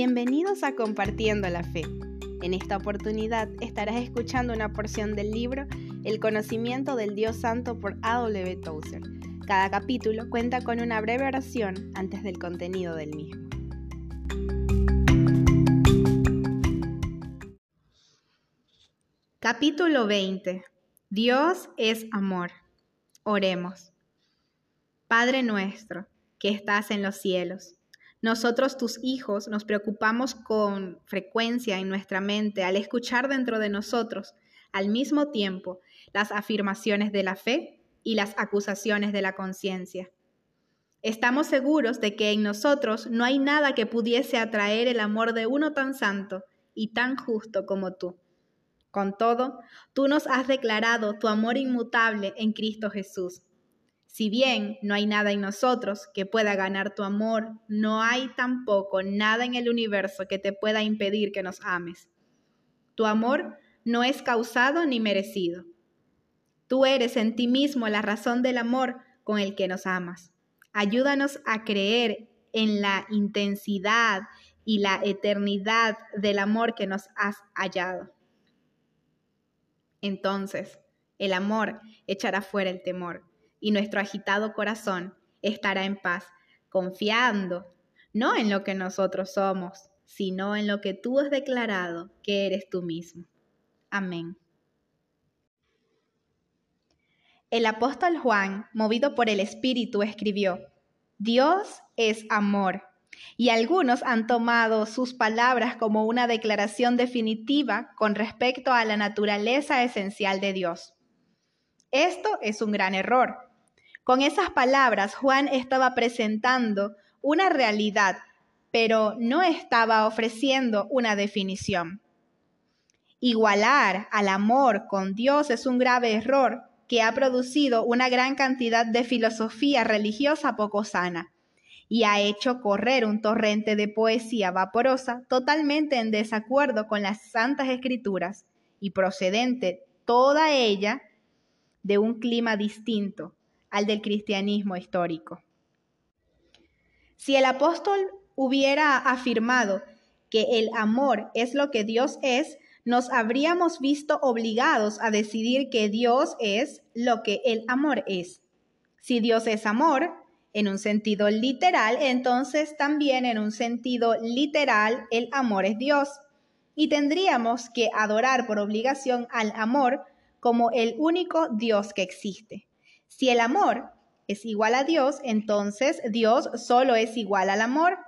Bienvenidos a Compartiendo la Fe. En esta oportunidad estarás escuchando una porción del libro El conocimiento del Dios Santo por A.W. Tozer. Cada capítulo cuenta con una breve oración antes del contenido del mismo. Capítulo 20. Dios es amor. Oremos. Padre nuestro, que estás en los cielos nosotros, tus hijos, nos preocupamos con frecuencia en nuestra mente al escuchar dentro de nosotros al mismo tiempo las afirmaciones de la fe y las acusaciones de la conciencia. Estamos seguros de que en nosotros no hay nada que pudiese atraer el amor de uno tan santo y tan justo como tú. Con todo, tú nos has declarado tu amor inmutable en Cristo Jesús si bien no hay nada en nosotros que pueda ganar tu amor, no hay tampoco nada en el universo que te pueda impedir que nos ames. Tu amor no es causado ni merecido. Tú eres en ti mismo la razón del amor con el que nos amas. Ayúdanos a creer en la intensidad y la eternidad del amor que nos has hallado. Entonces, el amor echará fuera el temor y nuestro agitado corazón estará en paz, confiando no en lo que nosotros somos, sino en lo que tú has declarado que eres tú mismo. Amén. El apóstol Juan, movido por el Espíritu, escribió, Dios es amor. Y algunos han tomado sus palabras como una declaración definitiva con respecto a la naturaleza esencial de Dios. Esto es un gran error, con esas palabras, Juan estaba presentando una realidad, pero no estaba ofreciendo una definición. Igualar al amor con Dios es un grave error que ha producido una gran cantidad de filosofía religiosa poco sana y ha hecho correr un torrente de poesía vaporosa totalmente en desacuerdo con las santas escrituras y procedente toda ella de un clima distinto, al del cristianismo histórico. Si el apóstol hubiera afirmado que el amor es lo que Dios es, nos habríamos visto obligados a decidir que Dios es lo que el amor es. Si Dios es amor, en un sentido literal, entonces también en un sentido literal el amor es Dios. Y tendríamos que adorar por obligación al amor como el único Dios que existe. Si el amor es igual a Dios, entonces Dios solo es igual al amor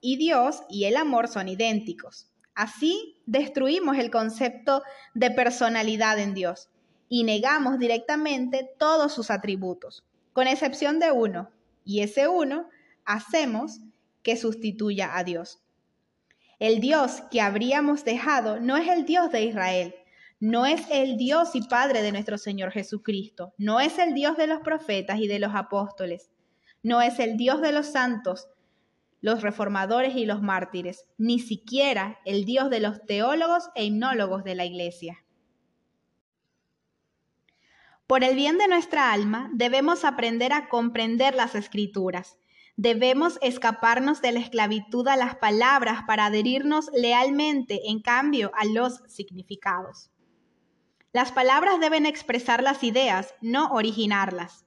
y Dios y el amor son idénticos. Así destruimos el concepto de personalidad en Dios y negamos directamente todos sus atributos, con excepción de uno, y ese uno hacemos que sustituya a Dios. El Dios que habríamos dejado no es el Dios de Israel, no es el Dios y Padre de nuestro Señor Jesucristo, no es el Dios de los profetas y de los apóstoles, no es el Dios de los santos, los reformadores y los mártires, ni siquiera el Dios de los teólogos e himnólogos de la Iglesia. Por el bien de nuestra alma, debemos aprender a comprender las escrituras. Debemos escaparnos de la esclavitud a las palabras para adherirnos lealmente, en cambio, a los significados. Las palabras deben expresar las ideas, no originarlas.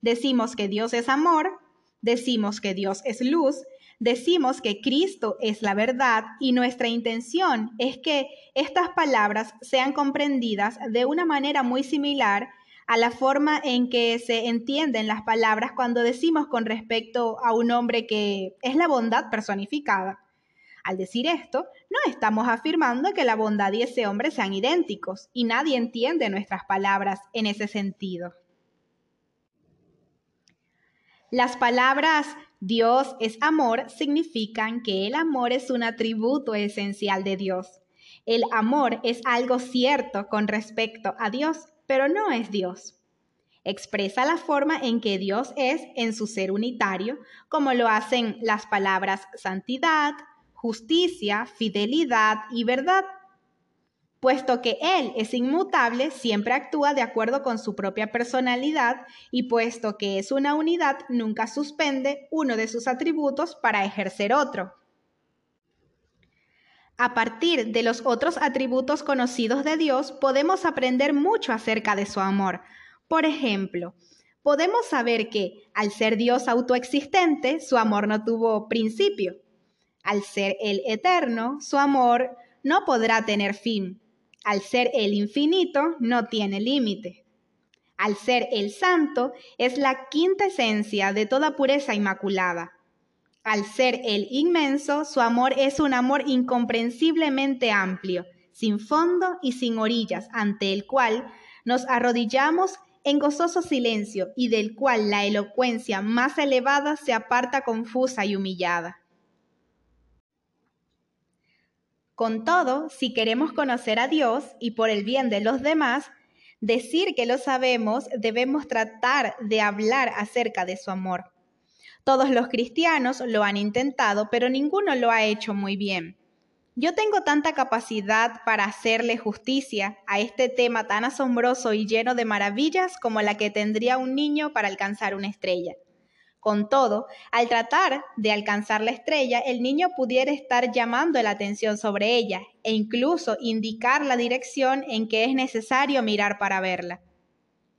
Decimos que Dios es amor, decimos que Dios es luz, decimos que Cristo es la verdad y nuestra intención es que estas palabras sean comprendidas de una manera muy similar a la forma en que se entienden las palabras cuando decimos con respecto a un hombre que es la bondad personificada. Al decir esto, no estamos afirmando que la bondad y ese hombre sean idénticos, y nadie entiende nuestras palabras en ese sentido. Las palabras Dios es amor significan que el amor es un atributo esencial de Dios. El amor es algo cierto con respecto a Dios, pero no es Dios. Expresa la forma en que Dios es en su ser unitario, como lo hacen las palabras santidad, justicia, fidelidad y verdad. Puesto que Él es inmutable, siempre actúa de acuerdo con su propia personalidad y puesto que es una unidad, nunca suspende uno de sus atributos para ejercer otro. A partir de los otros atributos conocidos de Dios, podemos aprender mucho acerca de su amor. Por ejemplo, podemos saber que, al ser Dios autoexistente, su amor no tuvo principio. Al ser el eterno, su amor no podrá tener fin. Al ser el infinito, no tiene límite. Al ser el santo, es la quinta esencia de toda pureza inmaculada. Al ser el inmenso, su amor es un amor incomprensiblemente amplio, sin fondo y sin orillas, ante el cual nos arrodillamos en gozoso silencio y del cual la elocuencia más elevada se aparta confusa y humillada. Con todo, si queremos conocer a Dios y por el bien de los demás, decir que lo sabemos, debemos tratar de hablar acerca de su amor. Todos los cristianos lo han intentado, pero ninguno lo ha hecho muy bien. Yo tengo tanta capacidad para hacerle justicia a este tema tan asombroso y lleno de maravillas como la que tendría un niño para alcanzar una estrella. Con todo, al tratar de alcanzar la estrella, el niño pudiera estar llamando la atención sobre ella e incluso indicar la dirección en que es necesario mirar para verla.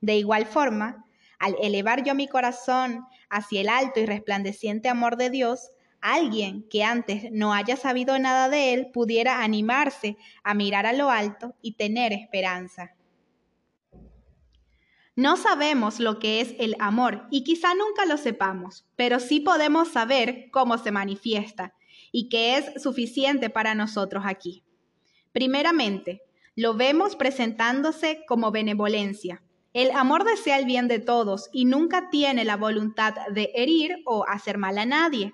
De igual forma, al elevar yo mi corazón hacia el alto y resplandeciente amor de Dios, alguien que antes no haya sabido nada de él pudiera animarse a mirar a lo alto y tener esperanza. No sabemos lo que es el amor y quizá nunca lo sepamos, pero sí podemos saber cómo se manifiesta y que es suficiente para nosotros aquí. Primeramente, lo vemos presentándose como benevolencia. El amor desea el bien de todos y nunca tiene la voluntad de herir o hacer mal a nadie.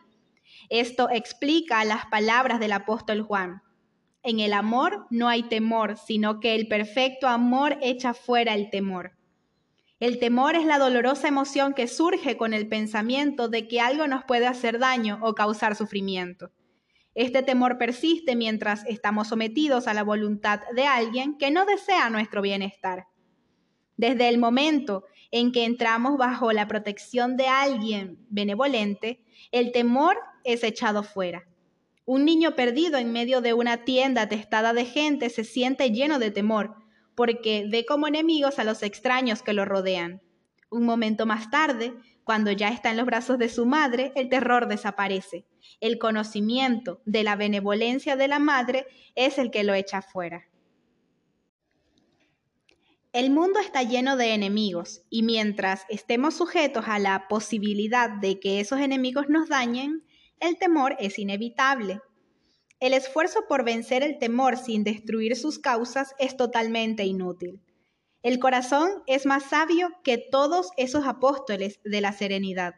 Esto explica las palabras del apóstol Juan. En el amor no hay temor, sino que el perfecto amor echa fuera el temor. El temor es la dolorosa emoción que surge con el pensamiento de que algo nos puede hacer daño o causar sufrimiento. Este temor persiste mientras estamos sometidos a la voluntad de alguien que no desea nuestro bienestar. Desde el momento en que entramos bajo la protección de alguien benevolente, el temor es echado fuera. Un niño perdido en medio de una tienda atestada de gente se siente lleno de temor, porque ve como enemigos a los extraños que lo rodean. Un momento más tarde, cuando ya está en los brazos de su madre, el terror desaparece. El conocimiento de la benevolencia de la madre es el que lo echa fuera. El mundo está lleno de enemigos y mientras estemos sujetos a la posibilidad de que esos enemigos nos dañen, el temor es inevitable. El esfuerzo por vencer el temor sin destruir sus causas es totalmente inútil. El corazón es más sabio que todos esos apóstoles de la serenidad.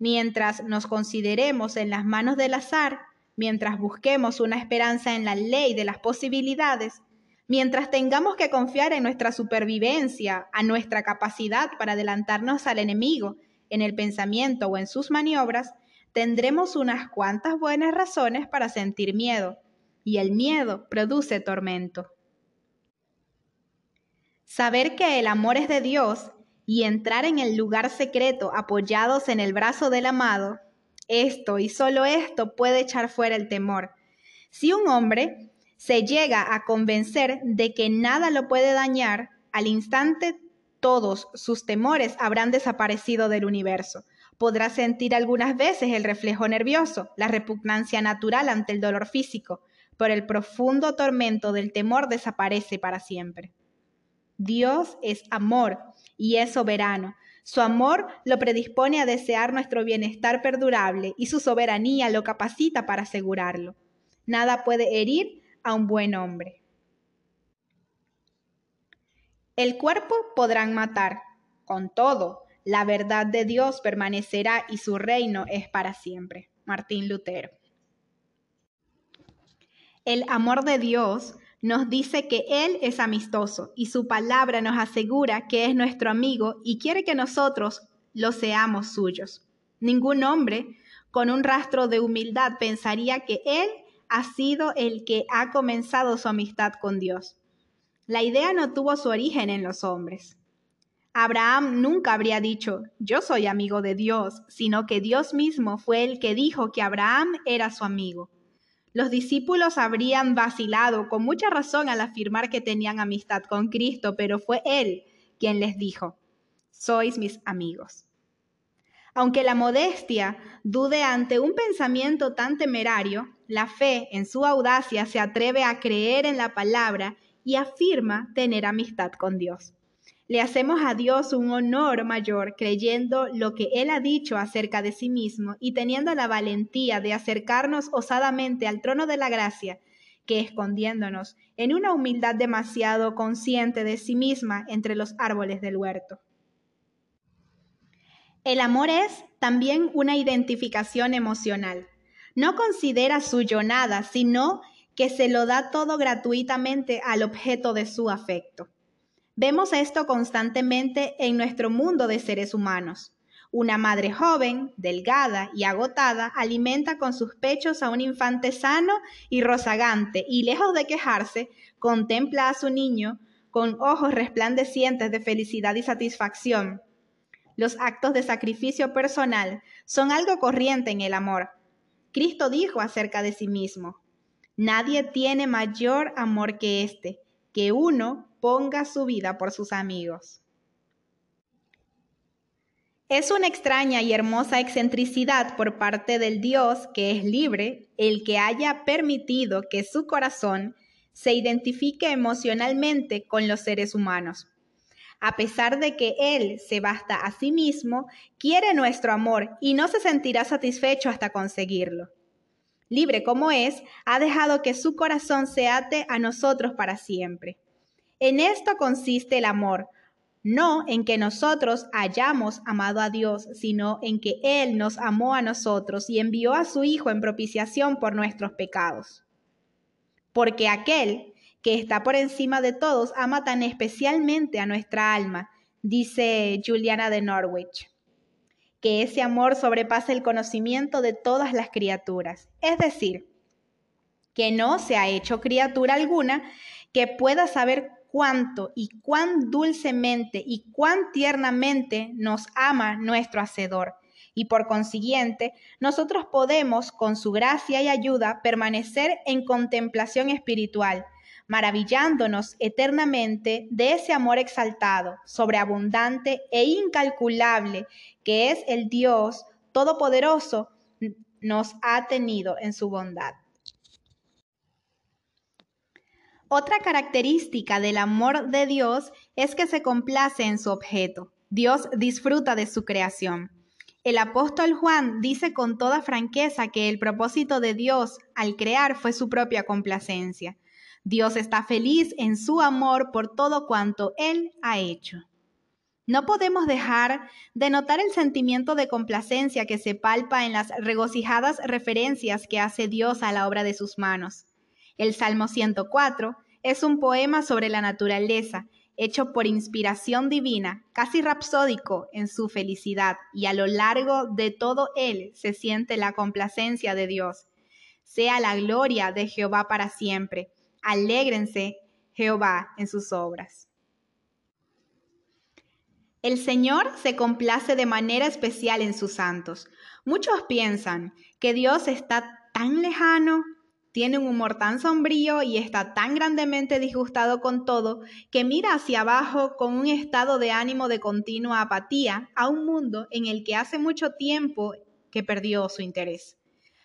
Mientras nos consideremos en las manos del azar, mientras busquemos una esperanza en la ley de las posibilidades, mientras tengamos que confiar en nuestra supervivencia, a nuestra capacidad para adelantarnos al enemigo, en el pensamiento o en sus maniobras, tendremos unas cuantas buenas razones para sentir miedo, y el miedo produce tormento. Saber que el amor es de Dios y entrar en el lugar secreto apoyados en el brazo del amado, esto y solo esto puede echar fuera el temor. Si un hombre se llega a convencer de que nada lo puede dañar, al instante todos sus temores habrán desaparecido del universo podrá sentir algunas veces el reflejo nervioso, la repugnancia natural ante el dolor físico, pero el profundo tormento del temor desaparece para siempre. Dios es amor y es soberano. Su amor lo predispone a desear nuestro bienestar perdurable y su soberanía lo capacita para asegurarlo. Nada puede herir a un buen hombre. El cuerpo podrán matar, con todo, la verdad de Dios permanecerá y su reino es para siempre. Martín Lutero. El amor de Dios nos dice que Él es amistoso y su palabra nos asegura que es nuestro amigo y quiere que nosotros lo seamos suyos. Ningún hombre con un rastro de humildad pensaría que Él ha sido el que ha comenzado su amistad con Dios. La idea no tuvo su origen en los hombres. Abraham nunca habría dicho, yo soy amigo de Dios, sino que Dios mismo fue el que dijo que Abraham era su amigo. Los discípulos habrían vacilado con mucha razón al afirmar que tenían amistad con Cristo, pero fue Él quien les dijo, sois mis amigos. Aunque la modestia dude ante un pensamiento tan temerario, la fe en su audacia se atreve a creer en la palabra y afirma tener amistad con Dios. Le hacemos a Dios un honor mayor creyendo lo que Él ha dicho acerca de sí mismo y teniendo la valentía de acercarnos osadamente al trono de la gracia, que escondiéndonos en una humildad demasiado consciente de sí misma entre los árboles del huerto. El amor es también una identificación emocional. No considera suyo nada, sino que se lo da todo gratuitamente al objeto de su afecto. Vemos esto constantemente en nuestro mundo de seres humanos. Una madre joven, delgada y agotada alimenta con sus pechos a un infante sano y rozagante y lejos de quejarse, contempla a su niño con ojos resplandecientes de felicidad y satisfacción. Los actos de sacrificio personal son algo corriente en el amor. Cristo dijo acerca de sí mismo, Nadie tiene mayor amor que este, que uno ponga su vida por sus amigos. Es una extraña y hermosa excentricidad por parte del Dios que es libre el que haya permitido que su corazón se identifique emocionalmente con los seres humanos. A pesar de que Él se basta a sí mismo, quiere nuestro amor y no se sentirá satisfecho hasta conseguirlo. Libre como es, ha dejado que su corazón se ate a nosotros para siempre. En esto consiste el amor, no en que nosotros hayamos amado a Dios, sino en que Él nos amó a nosotros y envió a su Hijo en propiciación por nuestros pecados. Porque aquel que está por encima de todos ama tan especialmente a nuestra alma, dice Juliana de Norwich, que ese amor sobrepasa el conocimiento de todas las criaturas. Es decir, que no se ha hecho criatura alguna que pueda saber cuánto y cuán dulcemente y cuán tiernamente nos ama nuestro Hacedor. Y por consiguiente, nosotros podemos, con su gracia y ayuda, permanecer en contemplación espiritual, maravillándonos eternamente de ese amor exaltado, sobreabundante e incalculable que es el Dios Todopoderoso nos ha tenido en su bondad. Otra característica del amor de Dios es que se complace en su objeto. Dios disfruta de su creación. El apóstol Juan dice con toda franqueza que el propósito de Dios al crear fue su propia complacencia. Dios está feliz en su amor por todo cuanto Él ha hecho. No podemos dejar de notar el sentimiento de complacencia que se palpa en las regocijadas referencias que hace Dios a la obra de sus manos. El Salmo 104 es un poema sobre la naturaleza, hecho por inspiración divina, casi rapsódico en su felicidad, y a lo largo de todo él se siente la complacencia de Dios. Sea la gloria de Jehová para siempre. Alégrense Jehová en sus obras. El Señor se complace de manera especial en sus santos. Muchos piensan que Dios está tan lejano tiene un humor tan sombrío y está tan grandemente disgustado con todo que mira hacia abajo con un estado de ánimo de continua apatía a un mundo en el que hace mucho tiempo que perdió su interés.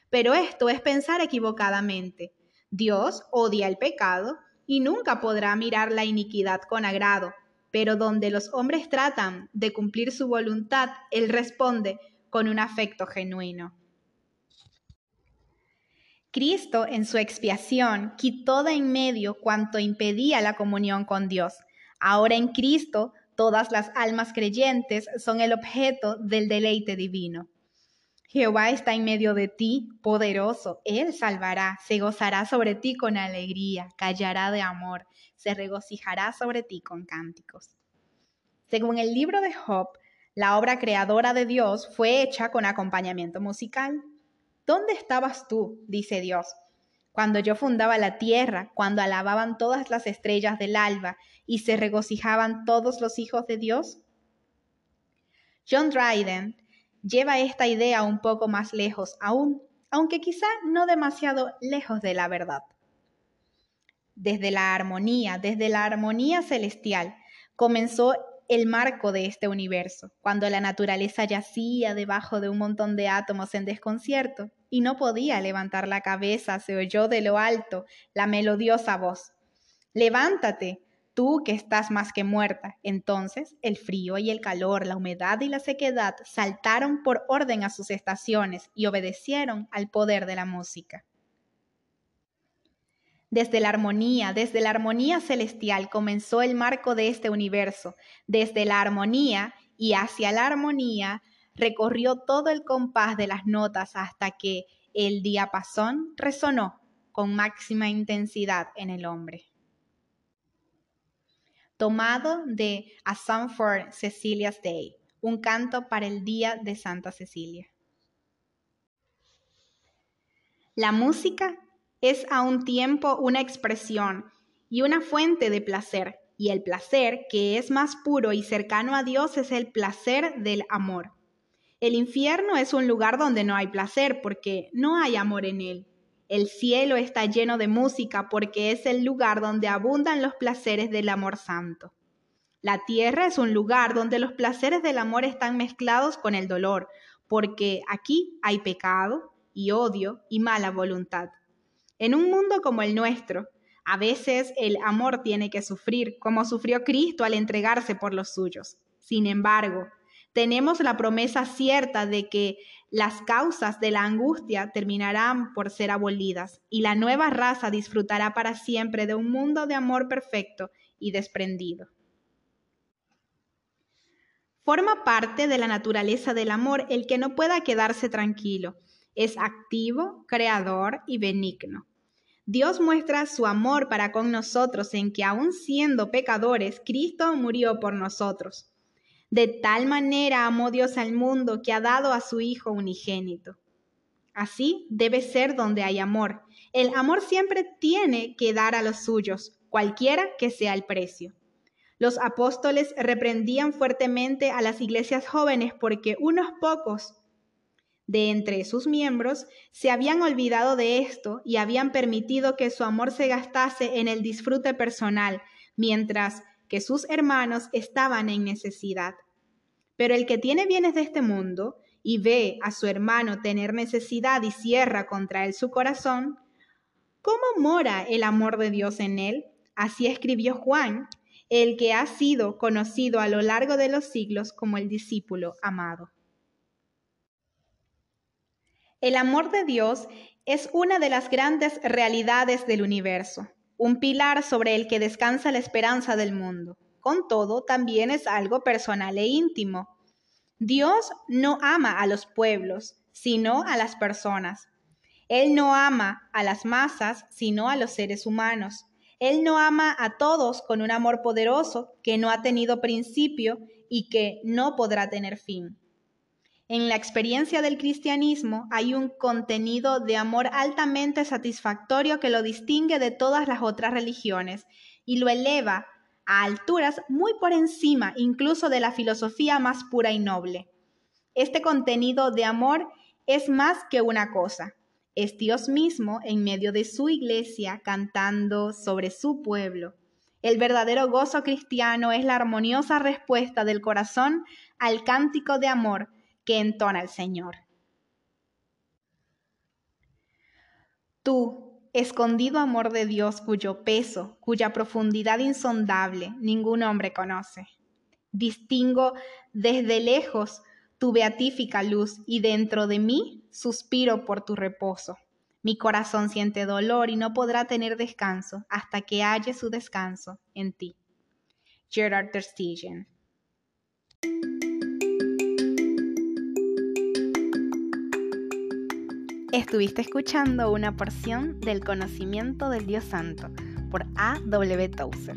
Pero esto es pensar equivocadamente. Dios odia el pecado y nunca podrá mirar la iniquidad con agrado, pero donde los hombres tratan de cumplir su voluntad, Él responde con un afecto genuino. Cristo en su expiación quitó de en medio cuanto impedía la comunión con Dios. Ahora en Cristo todas las almas creyentes son el objeto del deleite divino. Jehová está en medio de ti, poderoso. Él salvará, se gozará sobre ti con alegría, callará de amor, se regocijará sobre ti con cánticos. Según el libro de Job, la obra creadora de Dios fue hecha con acompañamiento musical. ¿Dónde estabas tú? dice Dios, cuando yo fundaba la tierra, cuando alababan todas las estrellas del alba y se regocijaban todos los hijos de Dios? John Dryden lleva esta idea un poco más lejos aún. aunque quizá no demasiado lejos de la verdad. Desde la armonía, desde la armonía celestial, comenzó el marco de este universo, cuando la naturaleza yacía debajo de un montón de átomos en desconcierto y no podía levantar la cabeza, se oyó de lo alto la melodiosa voz. Levántate, tú que estás más que muerta. Entonces el frío y el calor, la humedad y la sequedad saltaron por orden a sus estaciones y obedecieron al poder de la música. Desde la armonía, desde la armonía celestial comenzó el marco de este universo. Desde la armonía y hacia la armonía recorrió todo el compás de las notas hasta que el diapasón resonó con máxima intensidad en el hombre. Tomado de A Song for Cecilia's Day, un canto para el Día de Santa Cecilia. La música es a un tiempo una expresión y una fuente de placer, y el placer, que es más puro y cercano a Dios, es el placer del amor. El infierno es un lugar donde no hay placer porque no hay amor en él. El cielo está lleno de música porque es el lugar donde abundan los placeres del amor santo. La tierra es un lugar donde los placeres del amor están mezclados con el dolor, porque aquí hay pecado y odio y mala voluntad. En un mundo como el nuestro, a veces el amor tiene que sufrir, como sufrió Cristo al entregarse por los suyos. Sin embargo, tenemos la promesa cierta de que las causas de la angustia terminarán por ser abolidas y la nueva raza disfrutará para siempre de un mundo de amor perfecto y desprendido. Forma parte de la naturaleza del amor el que no pueda quedarse tranquilo, es activo, creador y benigno. Dios muestra su amor para con nosotros en que aun siendo pecadores, Cristo murió por nosotros. De tal manera amó Dios al mundo que ha dado a su Hijo unigénito. Así debe ser donde hay amor. El amor siempre tiene que dar a los suyos, cualquiera que sea el precio. Los apóstoles reprendían fuertemente a las iglesias jóvenes porque unos pocos de entre sus miembros se habían olvidado de esto y habían permitido que su amor se gastase en el disfrute personal, mientras que sus hermanos estaban en necesidad. Pero el que tiene bienes de este mundo y ve a su hermano tener necesidad y cierra contra él su corazón, ¿cómo mora el amor de Dios en él? Así escribió Juan, el que ha sido conocido a lo largo de los siglos como el discípulo amado. El amor de Dios es una de las grandes realidades del universo, un pilar sobre el que descansa la esperanza del mundo. Con todo, también es algo personal e íntimo. Dios no ama a los pueblos, sino a las personas. Él no ama a las masas, sino a los seres humanos. Él no ama a todos con un amor poderoso que no ha tenido principio y que no podrá tener fin. En la experiencia del cristianismo hay un contenido de amor altamente satisfactorio que lo distingue de todas las otras religiones y lo eleva a alturas muy por encima incluso de la filosofía más pura y noble. Este contenido de amor es más que una cosa. Es Dios mismo en medio de su iglesia cantando sobre su pueblo. El verdadero gozo cristiano es la armoniosa respuesta del corazón al cántico de amor que entona el Señor. Tú, escondido amor de Dios cuyo peso, cuya profundidad insondable ningún hombre conoce. Distingo desde lejos tu beatífica luz y dentro de mí suspiro por tu reposo. Mi corazón siente dolor y no podrá tener descanso hasta que halle su descanso en ti. Gerard Terstegen Estuviste escuchando una porción del conocimiento del Dios Santo por A. W. Tozer.